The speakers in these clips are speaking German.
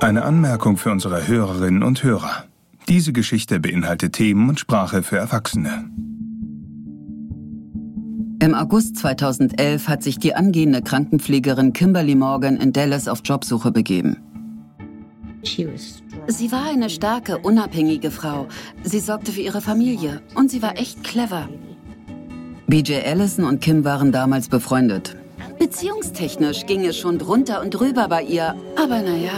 Eine Anmerkung für unsere Hörerinnen und Hörer. Diese Geschichte beinhaltet Themen und Sprache für Erwachsene. Im August 2011 hat sich die angehende Krankenpflegerin Kimberly Morgan in Dallas auf Jobsuche begeben. Sie war eine starke, unabhängige Frau. Sie sorgte für ihre Familie und sie war echt clever. BJ Allison und Kim waren damals befreundet. Beziehungstechnisch ging es schon drunter und drüber bei ihr, aber naja.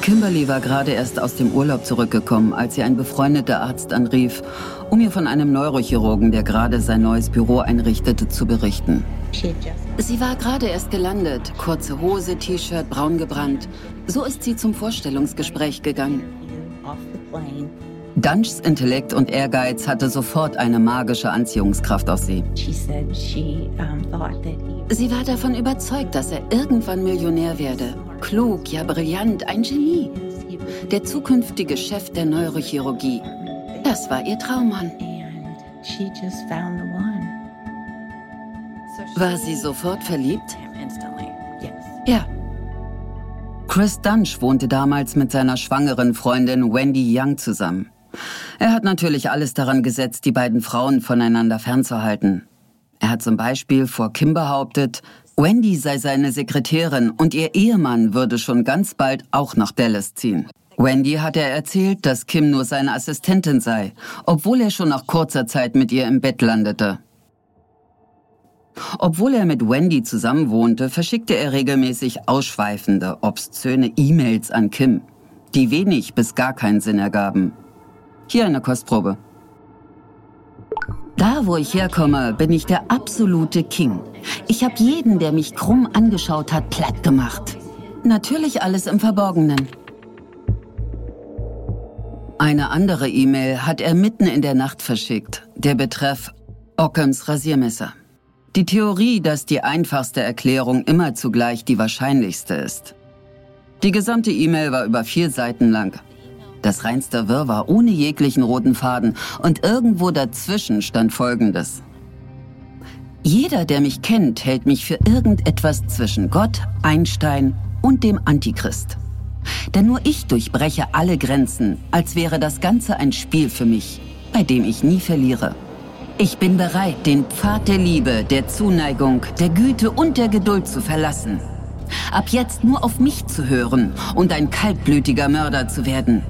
Kimberly war gerade erst aus dem Urlaub zurückgekommen, als sie ein befreundeter Arzt anrief, um ihr von einem Neurochirurgen, der gerade sein neues Büro einrichtete, zu berichten. Sie war gerade erst gelandet, kurze Hose, T-Shirt, braun gebrannt. So ist sie zum Vorstellungsgespräch gegangen. Dunchs Intellekt und Ehrgeiz hatte sofort eine magische Anziehungskraft auf sie. Sie war davon überzeugt, dass er irgendwann Millionär werde. Klug, ja brillant, ein Genie. Der zukünftige Chef der Neurochirurgie. Das war ihr Traummann. War sie sofort verliebt? Ja. Chris Dunch wohnte damals mit seiner schwangeren Freundin Wendy Young zusammen. Er hat natürlich alles daran gesetzt, die beiden Frauen voneinander fernzuhalten. Er hat zum Beispiel vor Kim behauptet, Wendy sei seine Sekretärin und ihr Ehemann würde schon ganz bald auch nach Dallas ziehen. Wendy hat er erzählt, dass Kim nur seine Assistentin sei, obwohl er schon nach kurzer Zeit mit ihr im Bett landete. Obwohl er mit Wendy zusammenwohnte, verschickte er regelmäßig ausschweifende, obszöne E-Mails an Kim, die wenig bis gar keinen Sinn ergaben. Hier eine Kostprobe. Da, wo ich herkomme, bin ich der absolute King. Ich habe jeden, der mich krumm angeschaut hat, platt gemacht. Natürlich alles im Verborgenen. Eine andere E-Mail hat er mitten in der Nacht verschickt. Der Betreff Ockhams Rasiermesser. Die Theorie, dass die einfachste Erklärung immer zugleich die wahrscheinlichste ist. Die gesamte E-Mail war über vier Seiten lang. Das reinste Wirrwarr ohne jeglichen roten Faden und irgendwo dazwischen stand Folgendes. Jeder, der mich kennt, hält mich für irgendetwas zwischen Gott, Einstein und dem Antichrist. Denn nur ich durchbreche alle Grenzen, als wäre das Ganze ein Spiel für mich, bei dem ich nie verliere. Ich bin bereit, den Pfad der Liebe, der Zuneigung, der Güte und der Geduld zu verlassen. Ab jetzt nur auf mich zu hören und ein kaltblütiger Mörder zu werden.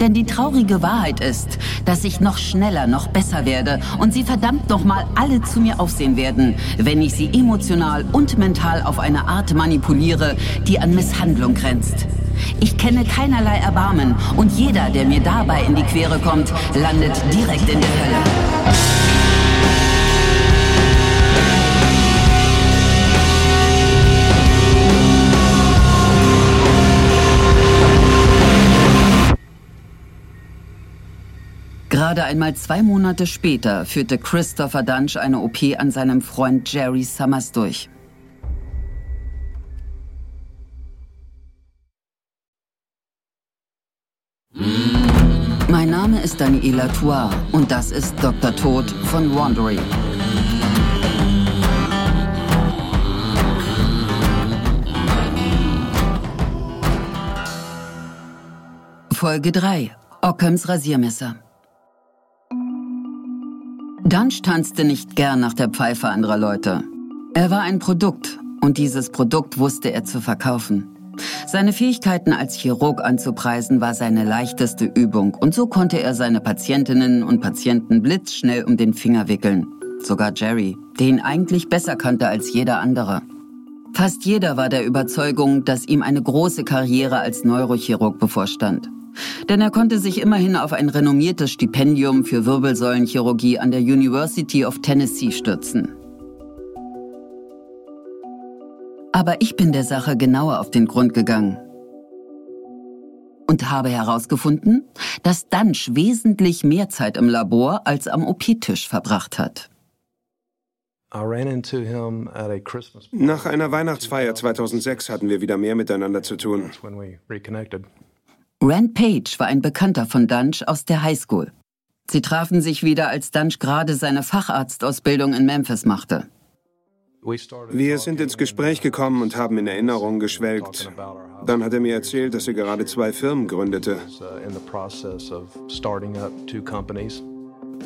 Denn die traurige Wahrheit ist, dass ich noch schneller, noch besser werde und sie verdammt nochmal alle zu mir aufsehen werden, wenn ich sie emotional und mental auf eine Art manipuliere, die an Misshandlung grenzt. Ich kenne keinerlei Erbarmen und jeder, der mir dabei in die Quere kommt, landet direkt in der Hölle. Gerade einmal zwei Monate später führte Christopher Dunch eine OP an seinem Freund Jerry Summers durch. Mein Name ist Daniela Tour und das ist Dr. Tod von Wandery. Folge 3. Ockhams Rasiermesser. Dunch tanzte nicht gern nach der Pfeife anderer Leute. Er war ein Produkt und dieses Produkt wusste er zu verkaufen. Seine Fähigkeiten als Chirurg anzupreisen war seine leichteste Übung und so konnte er seine Patientinnen und Patienten blitzschnell um den Finger wickeln. Sogar Jerry, den eigentlich besser kannte als jeder andere. Fast jeder war der Überzeugung, dass ihm eine große Karriere als Neurochirurg bevorstand. Denn er konnte sich immerhin auf ein renommiertes Stipendium für Wirbelsäulenchirurgie an der University of Tennessee stürzen. Aber ich bin der Sache genauer auf den Grund gegangen und habe herausgefunden, dass Dunch wesentlich mehr Zeit im Labor als am OP-Tisch verbracht hat. Nach einer Weihnachtsfeier 2006 hatten wir wieder mehr miteinander zu tun. Rand Page war ein Bekannter von Dunch aus der Highschool. Sie trafen sich wieder, als Dunch gerade seine Facharztausbildung in Memphis machte. Wir sind ins Gespräch gekommen und haben in Erinnerungen geschwelgt. Dann hat er mir erzählt, dass er gerade zwei Firmen gründete.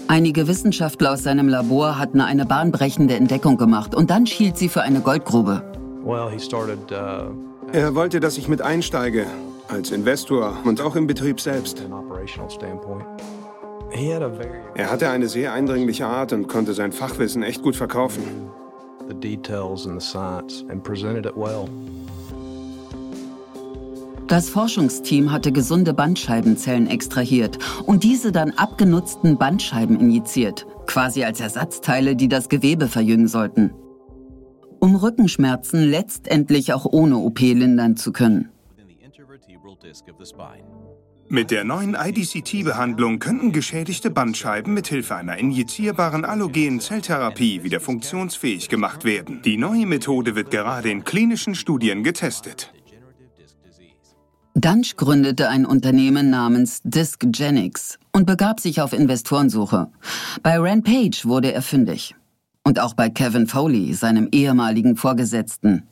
Einige Wissenschaftler aus seinem Labor hatten eine bahnbrechende Entdeckung gemacht und dann schielt sie für eine Goldgrube. Er wollte, dass ich mit einsteige, als Investor und auch im Betrieb selbst. Er hatte eine sehr eindringliche Art und konnte sein Fachwissen echt gut verkaufen. Das Forschungsteam hatte gesunde Bandscheibenzellen extrahiert und diese dann abgenutzten Bandscheiben injiziert, quasi als Ersatzteile, die das Gewebe verjüngen sollten. Um Rückenschmerzen letztendlich auch ohne OP lindern zu können. Mit der neuen IDCT-Behandlung könnten geschädigte Bandscheiben mithilfe einer injizierbaren allogenen Zelltherapie wieder funktionsfähig gemacht werden. Die neue Methode wird gerade in klinischen Studien getestet. Dunch gründete ein Unternehmen namens Discgenics und begab sich auf Investorensuche. Bei Rand Page wurde er fündig. Und auch bei Kevin Foley, seinem ehemaligen Vorgesetzten.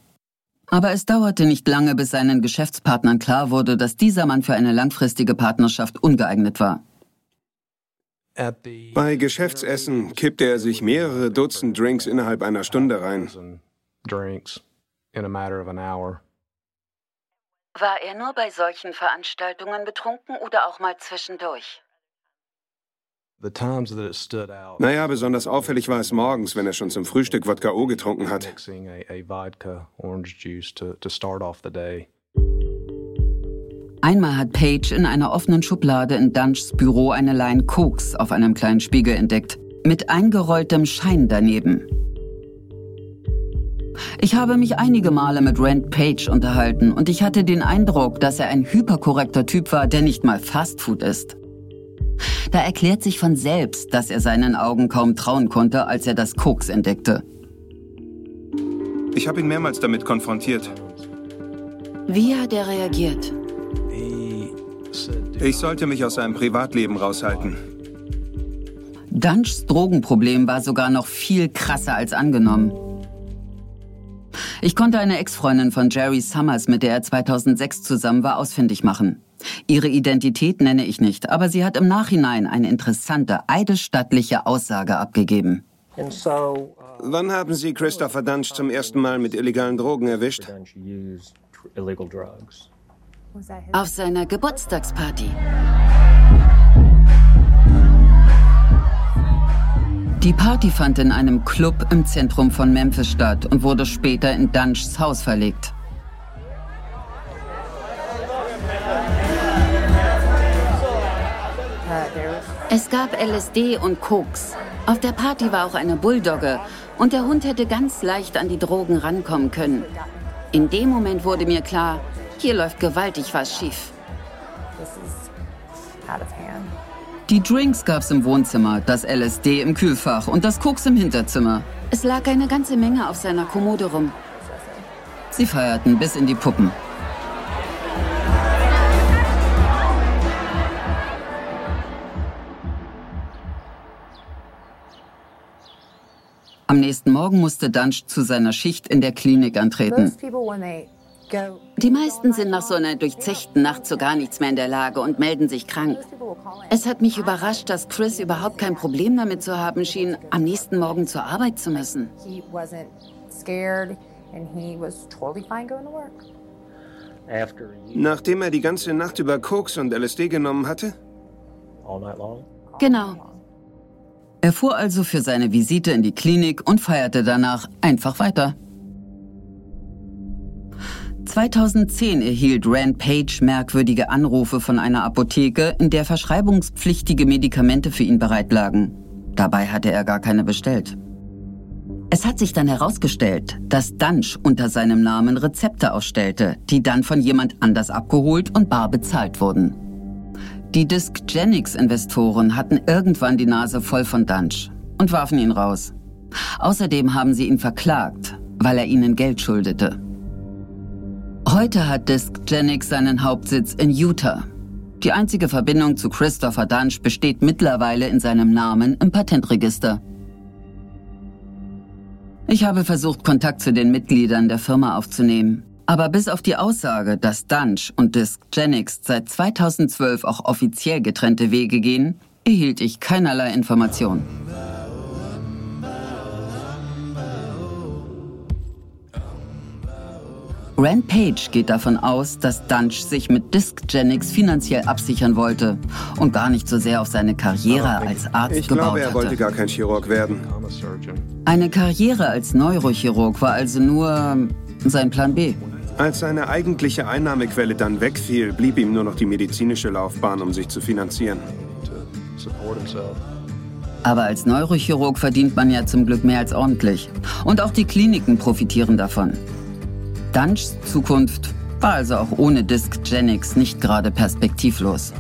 Aber es dauerte nicht lange, bis seinen Geschäftspartnern klar wurde, dass dieser Mann für eine langfristige Partnerschaft ungeeignet war. Bei Geschäftsessen kippte er sich mehrere Dutzend Drinks innerhalb einer Stunde rein. War er nur bei solchen Veranstaltungen betrunken oder auch mal zwischendurch? Naja, besonders auffällig war es morgens, wenn er schon zum Frühstück Wodka O getrunken hat. Einmal hat Paige in einer offenen Schublade in Dunchs Büro eine Line Koks auf einem kleinen Spiegel entdeckt, mit eingerolltem Schein daneben. Ich habe mich einige Male mit Rand Page unterhalten und ich hatte den Eindruck, dass er ein hyperkorrekter Typ war, der nicht mal Fastfood ist. Da erklärt sich von selbst, dass er seinen Augen kaum trauen konnte, als er das Koks entdeckte. Ich habe ihn mehrmals damit konfrontiert. Wie hat er reagiert? Ich sollte mich aus seinem Privatleben raushalten. Dunchs Drogenproblem war sogar noch viel krasser als angenommen. Ich konnte eine Ex-Freundin von Jerry Summers, mit der er 2006 zusammen war, ausfindig machen. Ihre Identität nenne ich nicht, aber sie hat im Nachhinein eine interessante, eidesstattliche Aussage abgegeben. Uh, Wann haben Sie Christopher Dunch zum ersten Mal mit illegalen Drogen erwischt? Auf seiner Geburtstagsparty. Die Party fand in einem Club im Zentrum von Memphis statt und wurde später in Dunchs Haus verlegt. Es gab LSD und Koks. Auf der Party war auch eine Bulldogge und der Hund hätte ganz leicht an die Drogen rankommen können. In dem Moment wurde mir klar, hier läuft gewaltig was schief. Die Drinks gab's im Wohnzimmer, das LSD im Kühlfach und das Koks im Hinterzimmer. Es lag eine ganze Menge auf seiner Kommode rum. Sie feierten bis in die Puppen. Am nächsten Morgen musste Dunch zu seiner Schicht in der Klinik antreten. Die meisten sind nach so einer durchzechten Nacht zu gar nichts mehr in der Lage und melden sich krank. Es hat mich überrascht, dass Chris überhaupt kein Problem damit zu haben schien, am nächsten Morgen zur Arbeit zu müssen. Nachdem er die ganze Nacht über Koks und LSD genommen hatte? Genau. Er fuhr also für seine Visite in die Klinik und feierte danach einfach weiter. 2010 erhielt Rand Page merkwürdige Anrufe von einer Apotheke, in der verschreibungspflichtige Medikamente für ihn bereitlagen. Dabei hatte er gar keine bestellt. Es hat sich dann herausgestellt, dass Dunch unter seinem Namen Rezepte ausstellte, die dann von jemand anders abgeholt und bar bezahlt wurden. Die Discgenics-Investoren hatten irgendwann die Nase voll von Dunch und warfen ihn raus. Außerdem haben sie ihn verklagt, weil er ihnen Geld schuldete. Heute hat Discgenics seinen Hauptsitz in Utah. Die einzige Verbindung zu Christopher Dunch besteht mittlerweile in seinem Namen im Patentregister. Ich habe versucht, Kontakt zu den Mitgliedern der Firma aufzunehmen. Aber bis auf die Aussage, dass Dunch und Discgenics seit 2012 auch offiziell getrennte Wege gehen, erhielt ich keinerlei Informationen. Rand Page geht davon aus, dass Dunch sich mit Discgenics finanziell absichern wollte und gar nicht so sehr auf seine Karriere als Arzt ich gebaut glaube, er hatte. wollte gar kein Chirurg werden. Eine Karriere als Neurochirurg war also nur sein Plan B. Als seine eigentliche Einnahmequelle dann wegfiel, blieb ihm nur noch die medizinische Laufbahn, um sich zu finanzieren. Aber als Neurochirurg verdient man ja zum Glück mehr als ordentlich. Und auch die Kliniken profitieren davon. Dunchs Zukunft war also auch ohne Discgenics nicht gerade perspektivlos.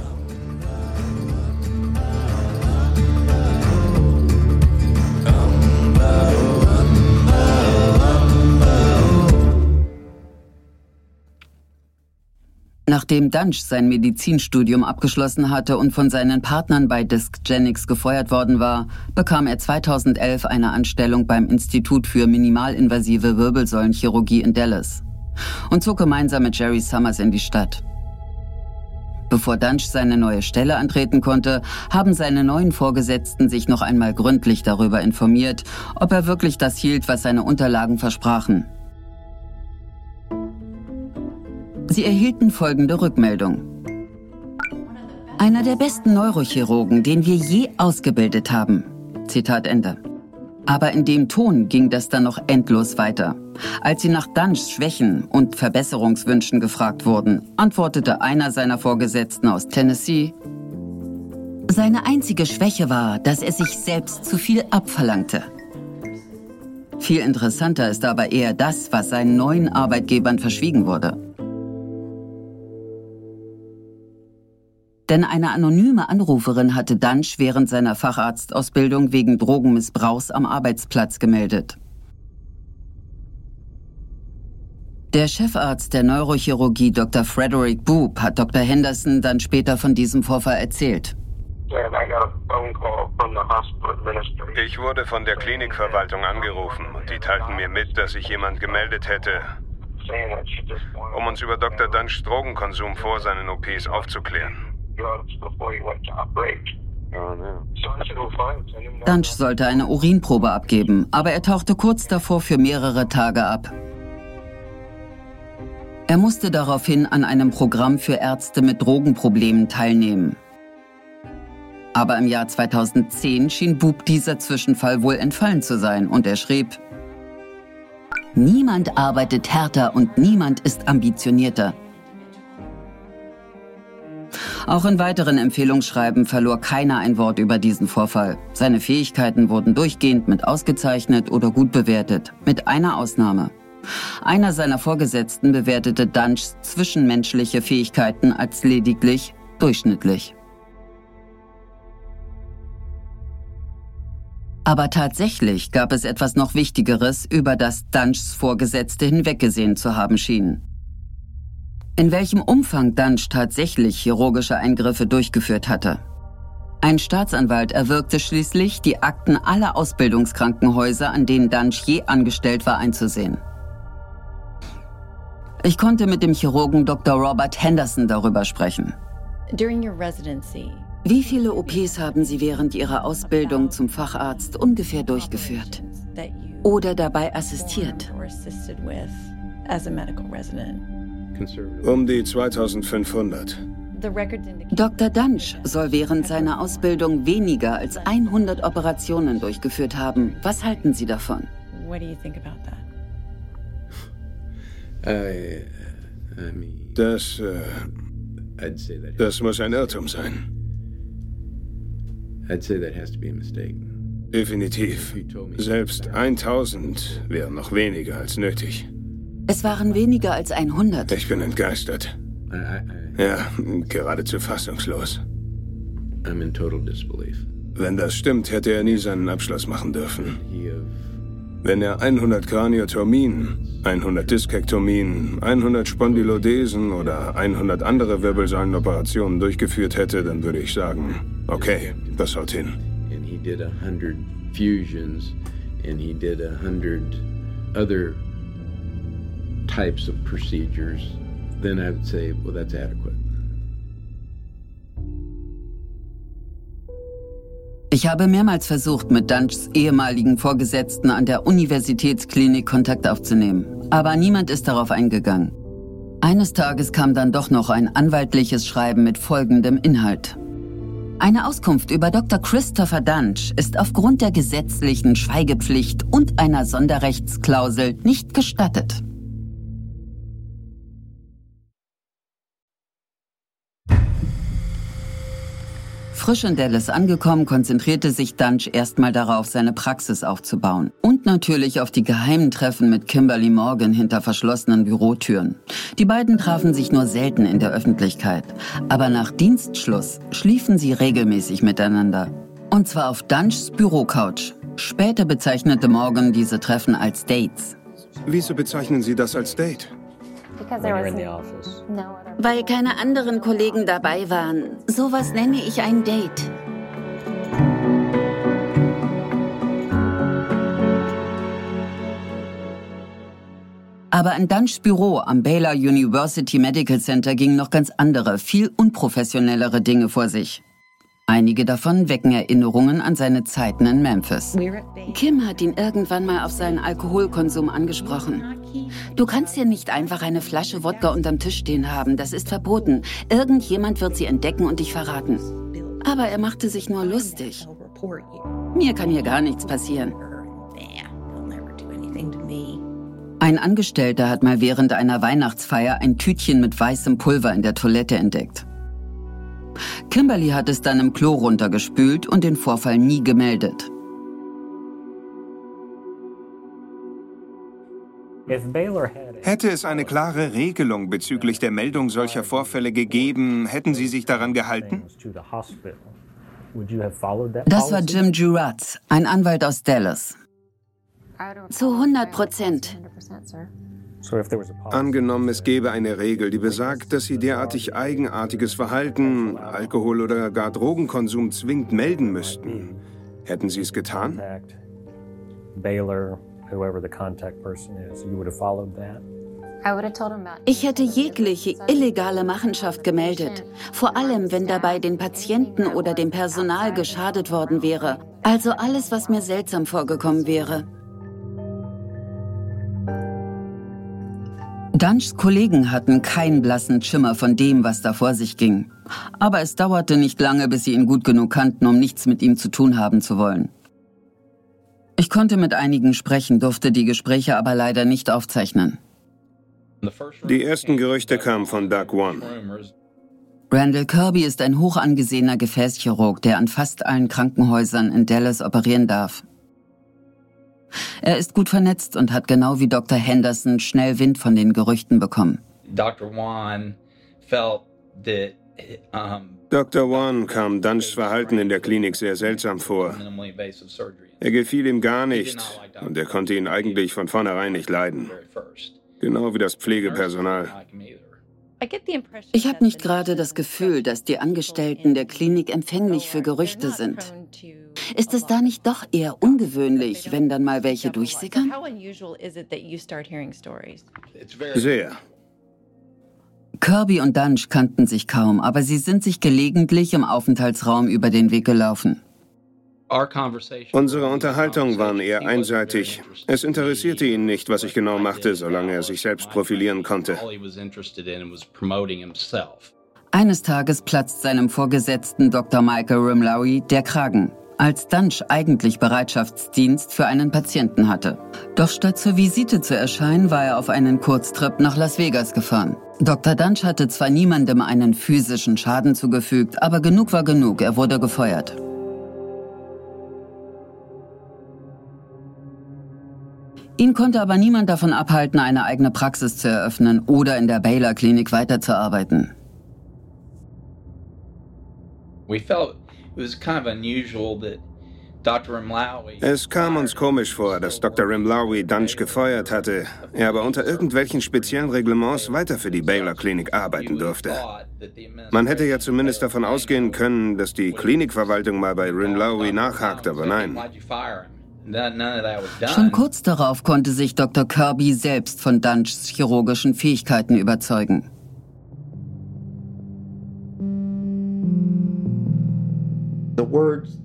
Nachdem Dunch sein Medizinstudium abgeschlossen hatte und von seinen Partnern bei Discgenics gefeuert worden war, bekam er 2011 eine Anstellung beim Institut für minimalinvasive Wirbelsäulenchirurgie in Dallas und zog gemeinsam mit Jerry Summers in die Stadt. Bevor Dunch seine neue Stelle antreten konnte, haben seine neuen Vorgesetzten sich noch einmal gründlich darüber informiert, ob er wirklich das hielt, was seine Unterlagen versprachen. Sie erhielten folgende Rückmeldung. Einer der besten Neurochirurgen, den wir je ausgebildet haben. Zitat Ende. Aber in dem Ton ging das dann noch endlos weiter. Als sie nach Dunchs Schwächen und Verbesserungswünschen gefragt wurden, antwortete einer seiner Vorgesetzten aus Tennessee, seine einzige Schwäche war, dass er sich selbst zu viel abverlangte. Viel interessanter ist aber eher das, was seinen neuen Arbeitgebern verschwiegen wurde. Denn eine anonyme Anruferin hatte Dunch während seiner Facharztausbildung wegen Drogenmissbrauchs am Arbeitsplatz gemeldet. Der Chefarzt der Neurochirurgie Dr. Frederick Boop hat Dr. Henderson dann später von diesem Vorfall erzählt. Ich wurde von der Klinikverwaltung angerufen und die teilten mir mit, dass sich jemand gemeldet hätte, um uns über Dr. Dunchs Drogenkonsum vor seinen OPs aufzuklären. Dunch sollte eine Urinprobe abgeben, aber er tauchte kurz davor für mehrere Tage ab. Er musste daraufhin an einem Programm für Ärzte mit Drogenproblemen teilnehmen. Aber im Jahr 2010 schien Bub dieser Zwischenfall wohl entfallen zu sein und er schrieb, Niemand arbeitet härter und niemand ist ambitionierter. Auch in weiteren Empfehlungsschreiben verlor keiner ein Wort über diesen Vorfall. Seine Fähigkeiten wurden durchgehend mit ausgezeichnet oder gut bewertet, mit einer Ausnahme. Einer seiner Vorgesetzten bewertete Dunchs zwischenmenschliche Fähigkeiten als lediglich durchschnittlich. Aber tatsächlich gab es etwas noch Wichtigeres, über das Dunchs Vorgesetzte hinweggesehen zu haben schien. In welchem Umfang Dunch tatsächlich chirurgische Eingriffe durchgeführt hatte. Ein Staatsanwalt erwirkte schließlich, die Akten aller Ausbildungskrankenhäuser, an denen Dunch je angestellt war, einzusehen. Ich konnte mit dem Chirurgen Dr. Robert Henderson darüber sprechen. Wie viele OPs haben Sie während Ihrer Ausbildung zum Facharzt ungefähr durchgeführt oder dabei assistiert? Um die 2500. The records indicate Dr. Dunch soll während seiner Ausbildung weniger als 100 Operationen durchgeführt haben. Was halten Sie davon? what do you think about that? I, I mean, Das, äh, I'd say that. das muss ein Irrtum sein. I'd say that has to be a mistake. Definitiv. Selbst 1000 wären noch weniger als nötig. Es waren weniger als 100. Ich bin entgeistert. Ja, geradezu fassungslos. I'm in total disbelief. Wenn das stimmt, hätte er nie seinen Abschluss machen dürfen. Wenn er 100 Kraniotomien, 100 Diskektomien, 100 Spondylodesen oder 100 andere Wirbelsäulenoperationen durchgeführt hätte, dann würde ich sagen, okay, das haut hin. and he did a hundred fusions and he did a hundred other types of procedures, then I would say, well, that's adequate. Ich habe mehrmals versucht, mit Dunchs ehemaligen Vorgesetzten an der Universitätsklinik Kontakt aufzunehmen, aber niemand ist darauf eingegangen. Eines Tages kam dann doch noch ein anwaltliches Schreiben mit folgendem Inhalt. Eine Auskunft über Dr. Christopher Dunch ist aufgrund der gesetzlichen Schweigepflicht und einer Sonderrechtsklausel nicht gestattet. Frisch in Dallas angekommen, konzentrierte sich Dunch erstmal darauf, seine Praxis aufzubauen. Und natürlich auf die geheimen Treffen mit Kimberly Morgan hinter verschlossenen Bürotüren. Die beiden trafen sich nur selten in der Öffentlichkeit. Aber nach Dienstschluss schliefen sie regelmäßig miteinander. Und zwar auf Dunchs Bürocouch. Später bezeichnete Morgan diese Treffen als Dates. Wieso bezeichnen Sie das als Date? Weil keine anderen Kollegen dabei waren. Sowas nenne ich ein Date. Aber in Dunchs Büro am Baylor University Medical Center gingen noch ganz andere, viel unprofessionellere Dinge vor sich. Einige davon wecken Erinnerungen an seine Zeiten in Memphis. Kim hat ihn irgendwann mal auf seinen Alkoholkonsum angesprochen. Du kannst hier nicht einfach eine Flasche Wodka unterm Tisch stehen haben, das ist verboten. Irgendjemand wird sie entdecken und dich verraten. Aber er machte sich nur lustig. Mir kann hier gar nichts passieren. Ein Angestellter hat mal während einer Weihnachtsfeier ein Tütchen mit weißem Pulver in der Toilette entdeckt. Kimberly hat es dann im Klo runtergespült und den Vorfall nie gemeldet. Hätte es eine klare Regelung bezüglich der Meldung solcher Vorfälle gegeben, hätten Sie sich daran gehalten? Das war? Jim Juratz, ein Anwalt aus Dallas. Zu 100 Prozent. 100%, sir. So if there was a policy, Angenommen, es gäbe eine Regel, die besagt, dass Sie derartig eigenartiges Verhalten, Alkohol- oder gar Drogenkonsum zwingend melden müssten. Hätten Sie es getan? Ich hätte jegliche illegale Machenschaft gemeldet, vor allem wenn dabei den Patienten oder dem Personal geschadet worden wäre. Also alles, was mir seltsam vorgekommen wäre. Dunchs Kollegen hatten keinen blassen Schimmer von dem, was da vor sich ging. Aber es dauerte nicht lange, bis sie ihn gut genug kannten, um nichts mit ihm zu tun haben zu wollen. Ich konnte mit einigen sprechen, durfte die Gespräche aber leider nicht aufzeichnen. Die ersten Gerüchte kamen von Doug One. Randall Kirby ist ein hoch angesehener Gefäßchirurg, der an fast allen Krankenhäusern in Dallas operieren darf. Er ist gut vernetzt und hat genau wie Dr. Henderson schnell Wind von den Gerüchten bekommen. Dr. Wan felt that um, Dr. One kam Dunchs Verhalten in der Klinik sehr seltsam vor. Er gefiel ihm gar nicht und er konnte ihn eigentlich von vornherein nicht leiden. Genau wie das Pflegepersonal. Ich habe nicht gerade das Gefühl, dass die Angestellten der Klinik empfänglich für Gerüchte sind. Ist es da nicht doch eher ungewöhnlich, wenn dann mal welche durchsickern? Sehr. Kirby und Dunch kannten sich kaum, aber sie sind sich gelegentlich im Aufenthaltsraum über den Weg gelaufen. Unsere Unterhaltungen waren eher einseitig. Es interessierte ihn nicht, was ich genau machte, solange er sich selbst profilieren konnte. Eines Tages platzt seinem Vorgesetzten Dr. Michael Rimlowy der Kragen, als Dunch eigentlich Bereitschaftsdienst für einen Patienten hatte. Doch statt zur Visite zu erscheinen, war er auf einen Kurztrip nach Las Vegas gefahren. Dr. Dunch hatte zwar niemandem einen physischen Schaden zugefügt, aber genug war genug, er wurde gefeuert. Ihn konnte aber niemand davon abhalten, eine eigene Praxis zu eröffnen oder in der Baylor Klinik weiterzuarbeiten. We felt it was kind of unusual that Dr. Rimlawi Es kam uns komisch vor, dass Dr. Rimlawi Dunch gefeuert hatte, er aber unter irgendwelchen speziellen Reglements weiter für die Baylor Klinik arbeiten durfte. Man hätte ja zumindest davon ausgehen können, dass die Klinikverwaltung mal bei Rimlawi nachhakt, aber nein. Schon kurz darauf konnte sich Dr. Kirby selbst von Dunchs chirurgischen Fähigkeiten überzeugen.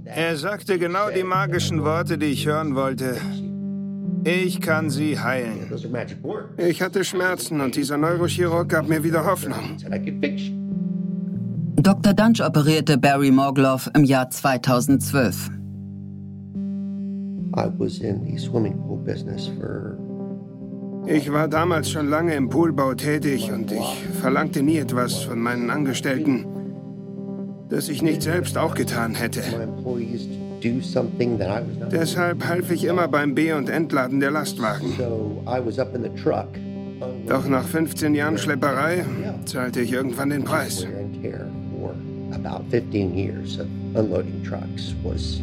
Er sagte genau die magischen Worte, die ich hören wollte. Ich kann sie heilen. Ich hatte Schmerzen und dieser Neurochirurg gab mir wieder Hoffnung. Dr. Dunch operierte Barry Morgloff im Jahr 2012. Ich war damals schon lange im Poolbau tätig und ich verlangte nie etwas von meinen Angestellten, das ich nicht selbst auch getan hätte. Deshalb half ich immer beim Be- und Entladen der Lastwagen. Doch nach 15 Jahren Schlepperei zahlte ich irgendwann den Preis. About 15 years of unloading trucks was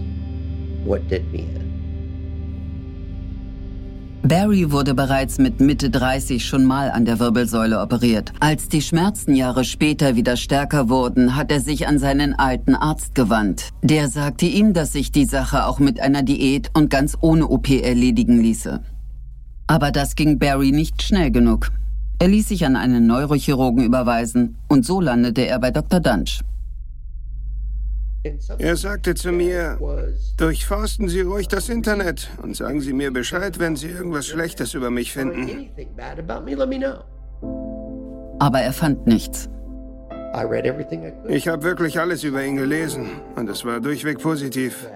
what did me in. Barry wurde bereits mit Mitte 30 schon mal an der Wirbelsäule operiert. Als die Schmerzen Jahre später wieder stärker wurden, hat er sich an seinen alten Arzt gewandt. Der sagte ihm, dass sich die Sache auch mit einer Diät und ganz ohne OP erledigen ließe. Aber das ging Barry nicht schnell genug. Er ließ sich an einen Neurochirurgen überweisen und so landete er bei Dr. Dunch. Er sagte zu mir, durchforsten Sie ruhig das Internet und sagen Sie mir Bescheid, wenn Sie irgendwas Schlechtes über mich finden. Aber er fand nichts. Ich habe wirklich alles über ihn gelesen und es war durchweg positiv.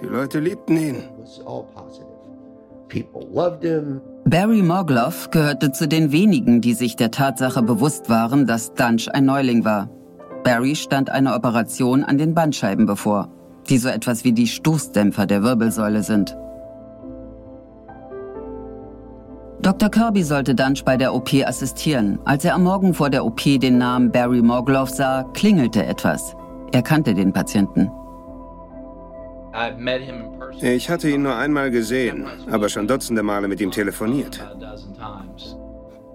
Die Leute liebten ihn. Barry Morgloff gehörte zu den wenigen, die sich der Tatsache bewusst waren, dass Dunch ein Neuling war. Barry stand eine Operation an den Bandscheiben bevor, die so etwas wie die Stoßdämpfer der Wirbelsäule sind. Dr. Kirby sollte Dunch bei der OP assistieren. Als er am Morgen vor der OP den Namen Barry Morgloff sah, klingelte etwas. Er kannte den Patienten. Ich hatte ihn nur einmal gesehen, aber schon dutzende Male mit ihm telefoniert.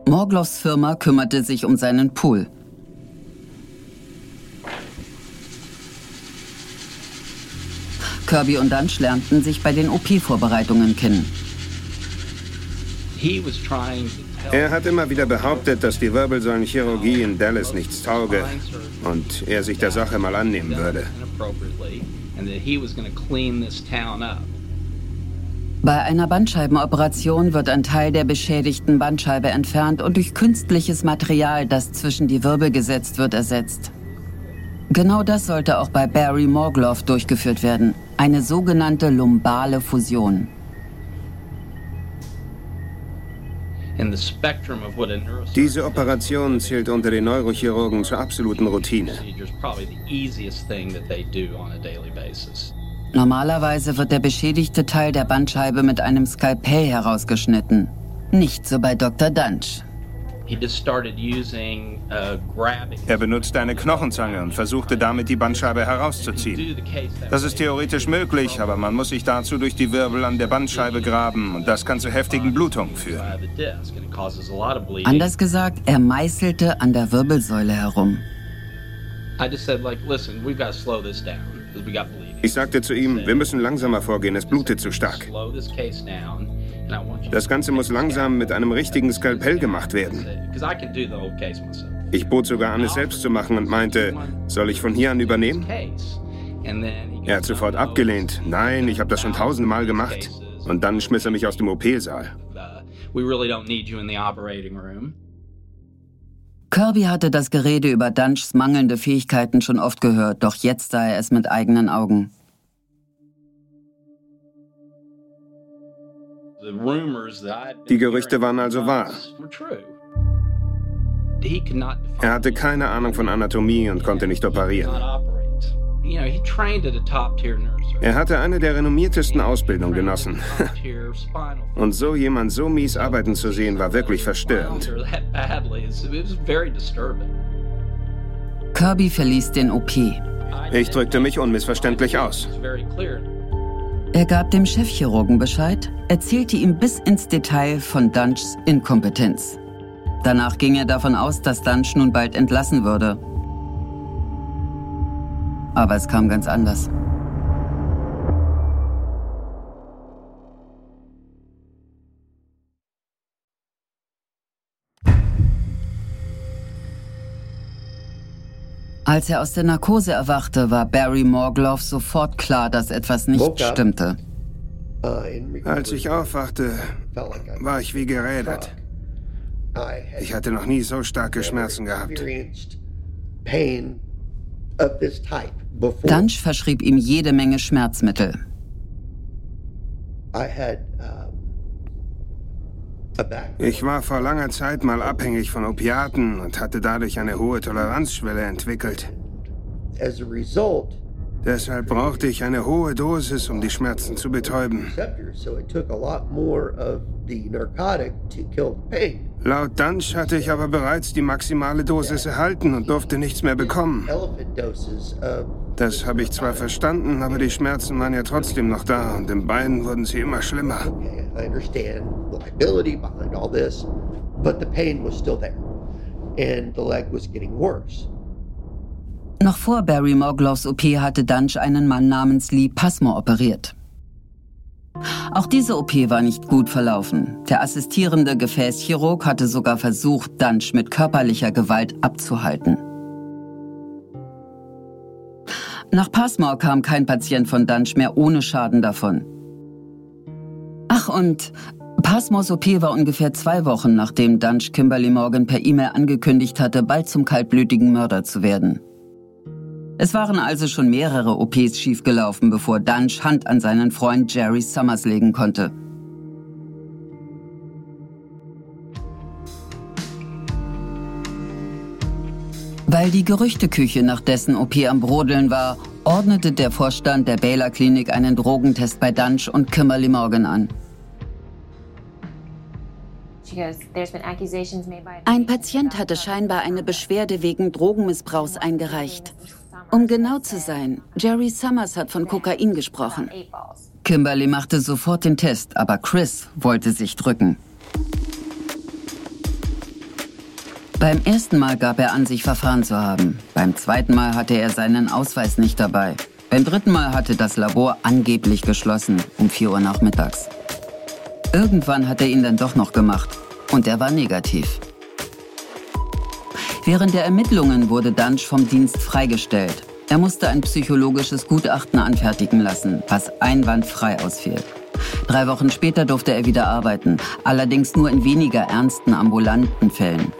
Morgloffs Firma kümmerte sich um seinen Pool. Kirby und Dunch lernten sich bei den OP-Vorbereitungen kennen. Er hat immer wieder behauptet, dass die Wirbelsäulenchirurgie in Dallas nichts tauge und er sich der Sache mal annehmen würde. Bei einer Bandscheibenoperation wird ein Teil der beschädigten Bandscheibe entfernt und durch künstliches Material, das zwischen die Wirbel gesetzt wird, ersetzt. Genau das sollte auch bei Barry Morgloff durchgeführt werden, eine sogenannte lumbale Fusion. Diese Operation zählt unter den Neurochirurgen zur absoluten Routine. Normalerweise wird der beschädigte Teil der Bandscheibe mit einem Skalpell herausgeschnitten. Nicht so bei Dr. Dunch. Er benutzte eine Knochenzange und versuchte damit die Bandscheibe herauszuziehen. Das ist theoretisch möglich, aber man muss sich dazu durch die Wirbel an der Bandscheibe graben und das kann zu heftigen Blutungen führen. Anders gesagt, er meißelte an der Wirbelsäule herum. Ich sagte zu ihm, wir müssen langsamer vorgehen, es blutet zu stark. Das Ganze muss langsam mit einem richtigen Skalpell gemacht werden. Ich bot sogar an, es selbst zu machen und meinte, soll ich von hier an übernehmen? Er hat sofort abgelehnt. Nein, ich habe das schon tausendmal gemacht. Und dann schmiss er mich aus dem OP-Saal. Kirby hatte das Gerede über Dunchs mangelnde Fähigkeiten schon oft gehört, doch jetzt sah er es mit eigenen Augen. Die Gerüchte waren also wahr. Er hatte keine Ahnung von Anatomie und konnte nicht operieren. Er hatte eine der renommiertesten Ausbildungen genossen. Und so jemand so mies arbeiten zu sehen, war wirklich verstörend. Kirby verließ den OP. Ich drückte mich unmissverständlich aus. Er gab dem Chefchirurgen Bescheid, erzählte ihm bis ins Detail von Dunchs Inkompetenz. Danach ging er davon aus, dass Dunch nun bald entlassen würde. Aber es kam ganz anders. Als er aus der Narkose erwachte, war Barry Morgloff sofort klar, dass etwas nicht Boca. stimmte. Als ich aufwachte, war ich wie gerädert. Ich hatte noch nie so starke Schmerzen gehabt. Dunch verschrieb ihm jede Menge Schmerzmittel. Ich war vor langer Zeit mal abhängig von Opiaten und hatte dadurch eine hohe Toleranzschwelle entwickelt. Deshalb brauchte ich eine hohe Dosis, um die Schmerzen zu betäuben. Laut Dunch hatte ich aber bereits die maximale Dosis erhalten und durfte nichts mehr bekommen. Das habe ich zwar verstanden, aber die Schmerzen waren ja trotzdem noch da und im Bein wurden sie immer schlimmer. Noch vor Barry Morglows OP hatte Dunch einen Mann namens Lee Passmore operiert. Auch diese OP war nicht gut verlaufen. Der assistierende Gefäßchirurg hatte sogar versucht, Dunch mit körperlicher Gewalt abzuhalten. Nach Passmore kam kein Patient von Dunch mehr ohne Schaden davon. Ach und Passmores OP war ungefähr zwei Wochen, nachdem Dunch Kimberly Morgan per E-Mail angekündigt hatte, bald zum kaltblütigen Mörder zu werden. Es waren also schon mehrere OPs schiefgelaufen, bevor Dunch Hand an seinen Freund Jerry Summers legen konnte. Weil die Gerüchteküche nach dessen OP am Brodeln war, ordnete der Vorstand der Baylor Klinik einen Drogentest bei Dunch und Kimberly Morgan an. Ein Patient hatte scheinbar eine Beschwerde wegen Drogenmissbrauchs eingereicht. Um genau zu sein, Jerry Summers hat von Kokain gesprochen. Kimberly machte sofort den Test, aber Chris wollte sich drücken. Beim ersten Mal gab er an, sich verfahren zu haben. Beim zweiten Mal hatte er seinen Ausweis nicht dabei. Beim dritten Mal hatte das Labor angeblich geschlossen, um 4 Uhr nachmittags. Irgendwann hat er ihn dann doch noch gemacht. Und er war negativ. Während der Ermittlungen wurde Dunch vom Dienst freigestellt. Er musste ein psychologisches Gutachten anfertigen lassen, was einwandfrei ausfiel. Drei Wochen später durfte er wieder arbeiten, allerdings nur in weniger ernsten ambulanten Fällen.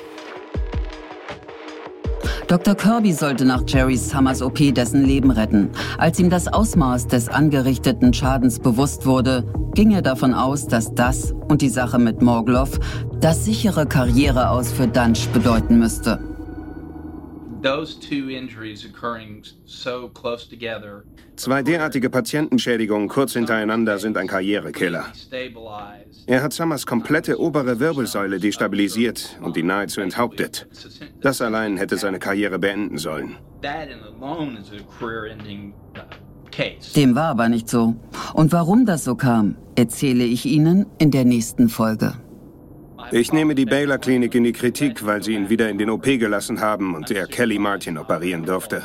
Dr. Kirby sollte nach Jerry Summers OP dessen Leben retten. Als ihm das Ausmaß des angerichteten Schadens bewusst wurde, ging er davon aus, dass das und die Sache mit Morgloff das sichere Karriere aus für Dunch bedeuten müsste. Zwei derartige Patientenschädigungen kurz hintereinander sind ein Karrierekiller. Er hat Summers komplette obere Wirbelsäule destabilisiert und ihn nahezu enthauptet. Das allein hätte seine Karriere beenden sollen. Dem war aber nicht so. Und warum das so kam, erzähle ich Ihnen in der nächsten Folge. Ich nehme die Baylor Klinik in die Kritik, weil sie ihn wieder in den OP gelassen haben und er Kelly Martin operieren durfte.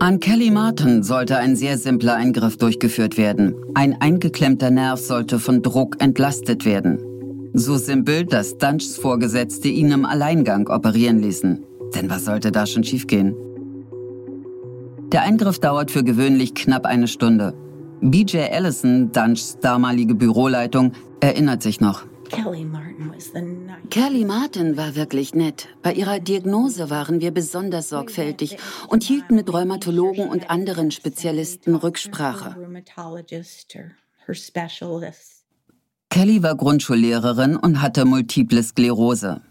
An Kelly Martin sollte ein sehr simpler Eingriff durchgeführt werden. Ein eingeklemmter Nerv sollte von Druck entlastet werden. So simpel, dass Dunchs Vorgesetzte ihn im Alleingang operieren ließen. Denn was sollte da schon schiefgehen? Der Eingriff dauert für gewöhnlich knapp eine Stunde. BJ Allison, Dunchs damalige Büroleitung, erinnert sich noch. Kelly Martin, war wirklich nett. Bei ihrer Diagnose waren wir besonders sorgfältig und hielten mit Rheumatologen und anderen Spezialisten Rücksprache. Kelly war Grundschullehrerin und hatte multiple Sklerose.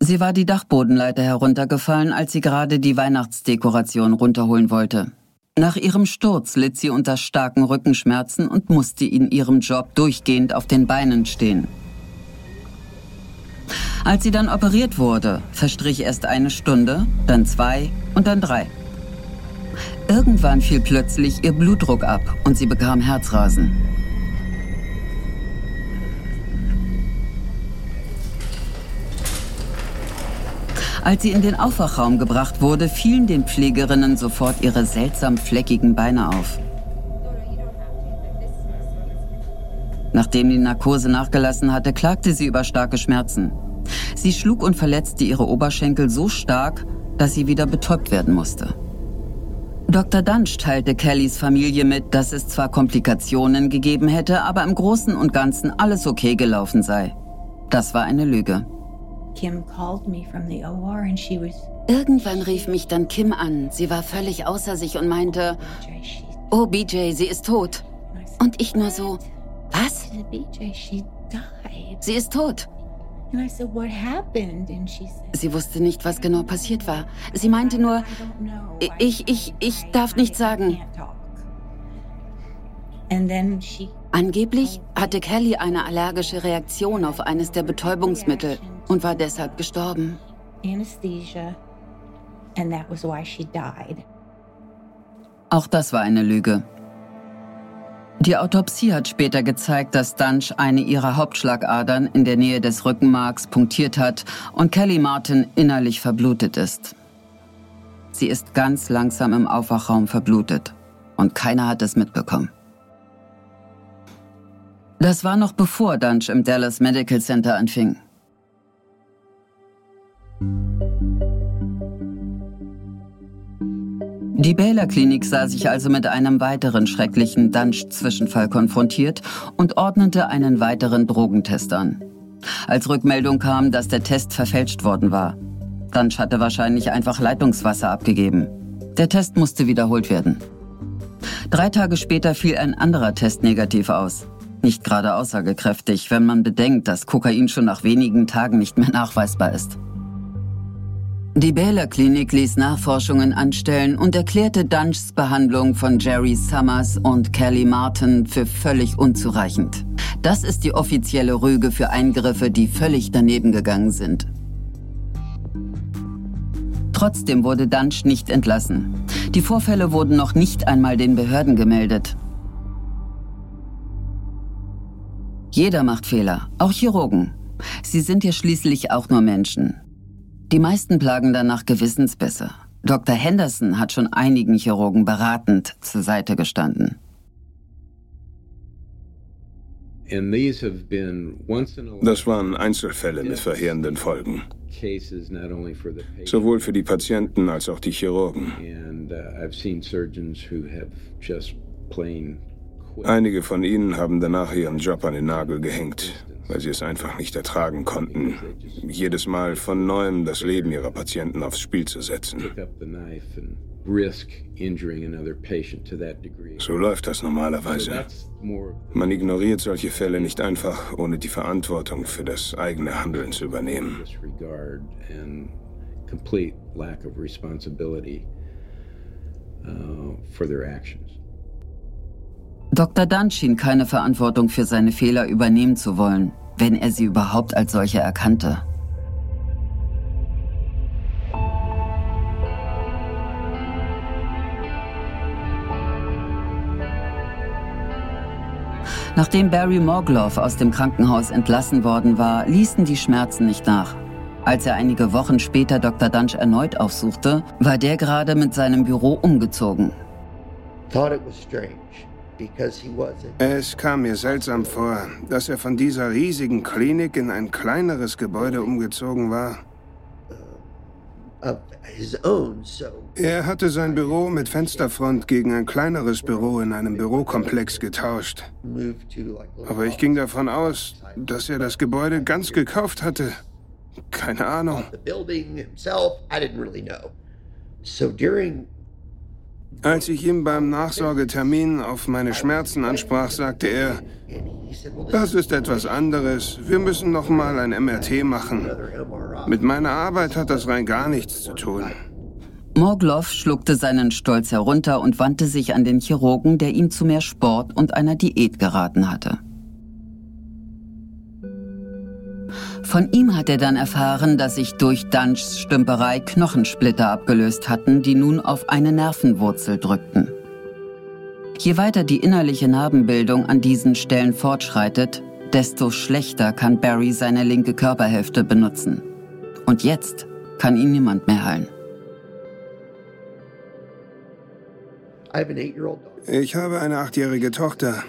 Sie war die Dachbodenleiter heruntergefallen, als sie gerade die Weihnachtsdekoration runterholen wollte. Nach ihrem Sturz litt sie unter starken Rückenschmerzen und musste in ihrem Job durchgehend auf den Beinen stehen. Als sie dann operiert wurde, verstrich erst eine Stunde, dann zwei und dann drei. Irgendwann fiel plötzlich ihr Blutdruck ab und sie bekam Herzrasen. Als sie in den Aufwachraum gebracht wurde, fielen den Pflegerinnen sofort ihre seltsam fleckigen Beine auf. Nachdem die Narkose nachgelassen hatte, klagte sie über starke Schmerzen. Sie schlug und verletzte ihre Oberschenkel so stark, dass sie wieder betäubt werden musste. Dr. Dunch teilte Kellys Familie mit, dass es zwar Komplikationen gegeben hätte, aber im Großen und Ganzen alles okay gelaufen sei. Das war eine Lüge. Kim called me from the OR and she was Irgendwann rief mich dann Kim an. Sie war völlig außer sich und meinte, oh BJ, sie ist tot. Und ich nur so, was? Sie ist tot. Sie wusste nicht, was genau passiert war. Sie meinte nur, ich, ich, ich darf nicht sagen. Angeblich hatte Kelly eine allergische Reaktion auf eines der Betäubungsmittel und war deshalb gestorben. anesthesia, and that was why she died. Auch das war eine Lüge. Die Autopsie hat später gezeigt, dass Dunch eine ihrer Hauptschlagadern in der Nähe des Rückenmarks punktiert hat und Kelly Martin innerlich verblutet ist. Sie ist ganz langsam im Aufwachraum verblutet und keiner hat es mitbekommen. Das war noch bevor Dunch im Dallas Medical Center anfing. Die Baylor Klinik sah sich also mit einem weiteren schrecklichen Dunch-Zwischenfall konfrontiert und ordnete einen weiteren Drogentest an. Als Rückmeldung kam, dass der Test verfälscht worden war. Dunch hatte wahrscheinlich einfach Leitungswasser abgegeben. Der Test musste wiederholt werden. Drei Tage später fiel ein anderer Test negativ aus. Nicht gerade aussagekräftig, wenn man bedenkt, dass Kokain schon nach wenigen Tagen nicht mehr nachweisbar ist. Die Baylor Klinik ließ Nachforschungen anstellen und erklärte Dunchs Behandlung von Jerry Summers und Kelly Martin für völlig unzureichend. Das ist die offizielle Rüge für Eingriffe, die völlig daneben gegangen sind. Trotzdem wurde Dunch nicht entlassen. Die Vorfälle wurden noch nicht einmal den Behörden gemeldet. Jeder macht Fehler, auch Chirurgen. Sie sind ja schließlich auch nur Menschen. Die meisten plagen danach Gewissensbisse. Dr. Henderson hat schon einigen Chirurgen beratend zur Seite gestanden. And these have been once in a Das waren Einzelfälle mit verheerenden Folgen, sowohl für die Patienten als auch die Chirurgen. Einige von ihnen haben danach ihren Job an den Nagel gehängt, weil sie es einfach nicht ertragen konnten, jedes Mal von neuem das Leben ihrer Patienten aufs Spiel zu setzen. So läuft das normalerweise. Man ignoriert solche Fälle nicht einfach, ohne die Verantwortung für das eigene Handeln zu übernehmen. complete lack of responsibility uh, for their actions. Dr. Dunn schien keine Verantwortung für seine Fehler übernehmen zu wollen, wenn er sie überhaupt als solche erkannte. Nachdem Barry Morgloff aus dem Krankenhaus entlassen worden war, ließen die Schmerzen nicht nach. Als er einige Wochen später Dr. Dunch erneut aufsuchte, war der gerade mit seinem Büro umgezogen. Thought it was strange. Es kam mir seltsam vor, dass er von dieser riesigen Klinik in ein kleineres Gebäude umgezogen war. of his own, so Er hatte sein Büro mit Fensterfront gegen ein kleineres Büro in einem Bürokomplex getauscht. Aber ich ging davon aus, dass er das Gebäude ganz gekauft hatte. Keine Ahnung. The building himself, I didn't really know. So during Als ich ihm beim Nachsorgetermin auf meine Schmerzen ansprach, sagte er, and he said, "Well, this das ist etwas anderes. Wir müssen noch mal ein MRT machen. other MRI." Mit meiner Arbeit hat das rein gar nichts zu tun. Morgloff schluckte seinen Stolz herunter und wandte sich an den Chirurgen, der ihm zu mehr Sport und einer Diät geraten hatte. Von ihm hat er dann erfahren, dass sich durch Dunchs Stümperei Knochensplitter abgelöst hatten, die nun auf eine Nervenwurzel drückten. Je weiter die innerliche Narbenbildung an diesen Stellen fortschreitet, desto schlechter kann Barry seine linke Körperhälfte benutzen. Und jetzt kann ihn niemand mehr heilen. Ich habe eine achtjährige Tochter.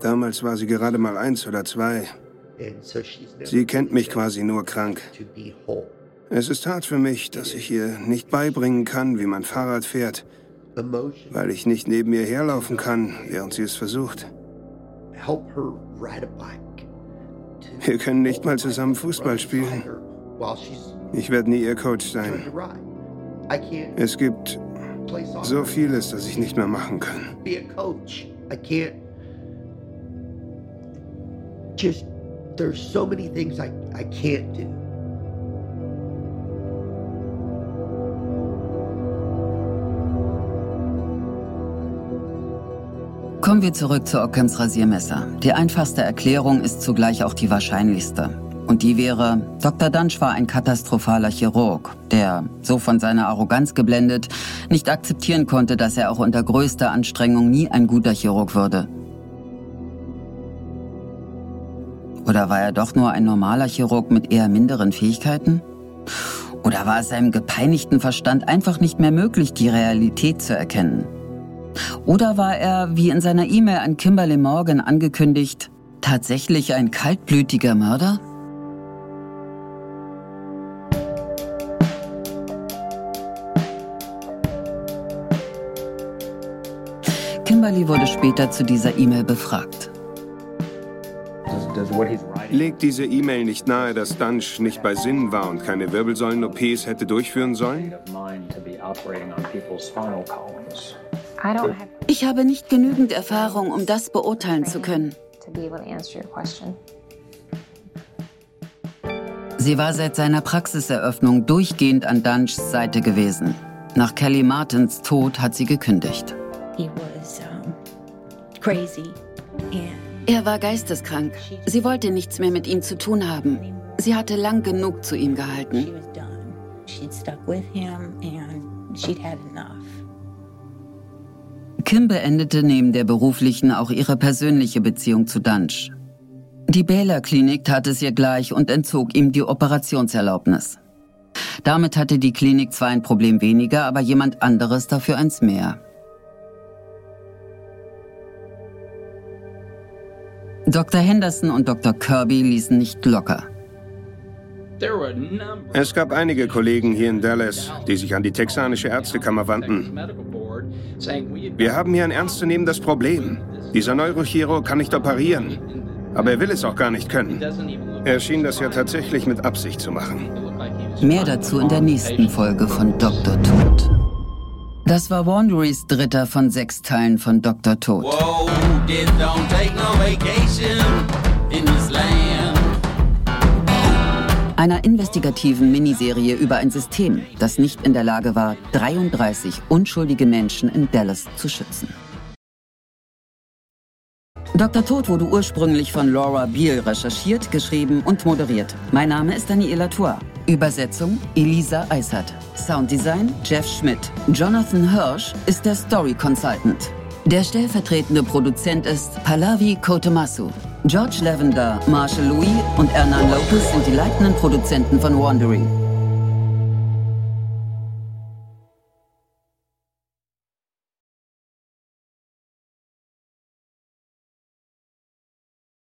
Damals war sie gerade mal eins oder zwei. Sie kennt mich quasi nur krank. Es ist hart für mich, dass ich ihr nicht beibringen kann, wie man Fahrrad fährt, weil ich nicht neben ihr herlaufen kann, während sie es versucht. Wir können nicht mal zusammen Fußball spielen. Ich werde nie ihr Coach sein. Es gibt so vieles, das ich nicht mehr machen kann. Just, there's so many things I, I can't do. Kommen wir zurück zu Ockhams Rasiermesser. Die einfachste Erklärung ist zugleich auch die wahrscheinlichste. Und die wäre, Dr. Dunch war ein katastrophaler Chirurg, der, so von seiner Arroganz geblendet, nicht akzeptieren konnte, dass er auch unter größter Anstrengung nie ein guter Chirurg würde. Oder war er doch nur ein normaler Chirurg mit eher minderen Fähigkeiten? Oder war es seinem gepeinigten Verstand einfach nicht mehr möglich, die Realität zu erkennen? Oder war er, wie in seiner E-Mail an Kimberly Morgan angekündigt, tatsächlich ein kaltblütiger Mörder? Kimberly wurde später zu dieser E-Mail befragt. Legt diese E-Mail nicht nahe, dass Dunch nicht bei Sinnen war und keine Wirbelsäulen-OPs hätte durchführen sollen? Ich habe nicht genügend Erfahrung, um das beurteilen zu können. Sie war seit seiner Praxiseröffnung durchgehend an Dunchs Seite gewesen. Nach Kelly Martins Tod hat sie gekündigt. Er war geisteskrank. Sie wollte nichts mehr mit ihm zu tun haben. Sie hatte lang genug zu ihm gehalten. Kim beendete neben der beruflichen auch ihre persönliche Beziehung zu Dunch. Die Baylor Klinik tat es ihr gleich und entzog ihm die Operationserlaubnis. Damit hatte die Klinik zwar ein Problem weniger, aber jemand anderes dafür eins mehr. Dr. Henderson und Dr. Kirby ließen nicht locker. Es gab einige Kollegen hier in Dallas, die sich an die texanische Ärztekammer wandten. Wir haben hier ein ernstzunehmendes Problem. Dieser Neurochirurg kann nicht operieren. Aber er will es auch gar nicht können. Er schien das ja tatsächlich mit Absicht zu machen. Mehr dazu in der nächsten Folge von Dr. Tod. Das war Wanderys dritter von sechs Teilen von Dr. Tod. Einer investigativen Miniserie über ein System, das nicht in der Lage war, 33 unschuldige Menschen in Dallas zu schützen. Dr. Tod wurde ursprünglich von Laura Beale recherchiert, geschrieben und moderiert. Mein Name ist Daniela Tour. Übersetzung Elisa Eisert. Sounddesign Jeff Schmidt. Jonathan Hirsch ist der Story Consultant. Der stellvertretende Produzent ist Pallavi Kotemasu. George Lavender, Marshall Louis und Hernan Lopez sind die leitenden Produzenten von Wandering.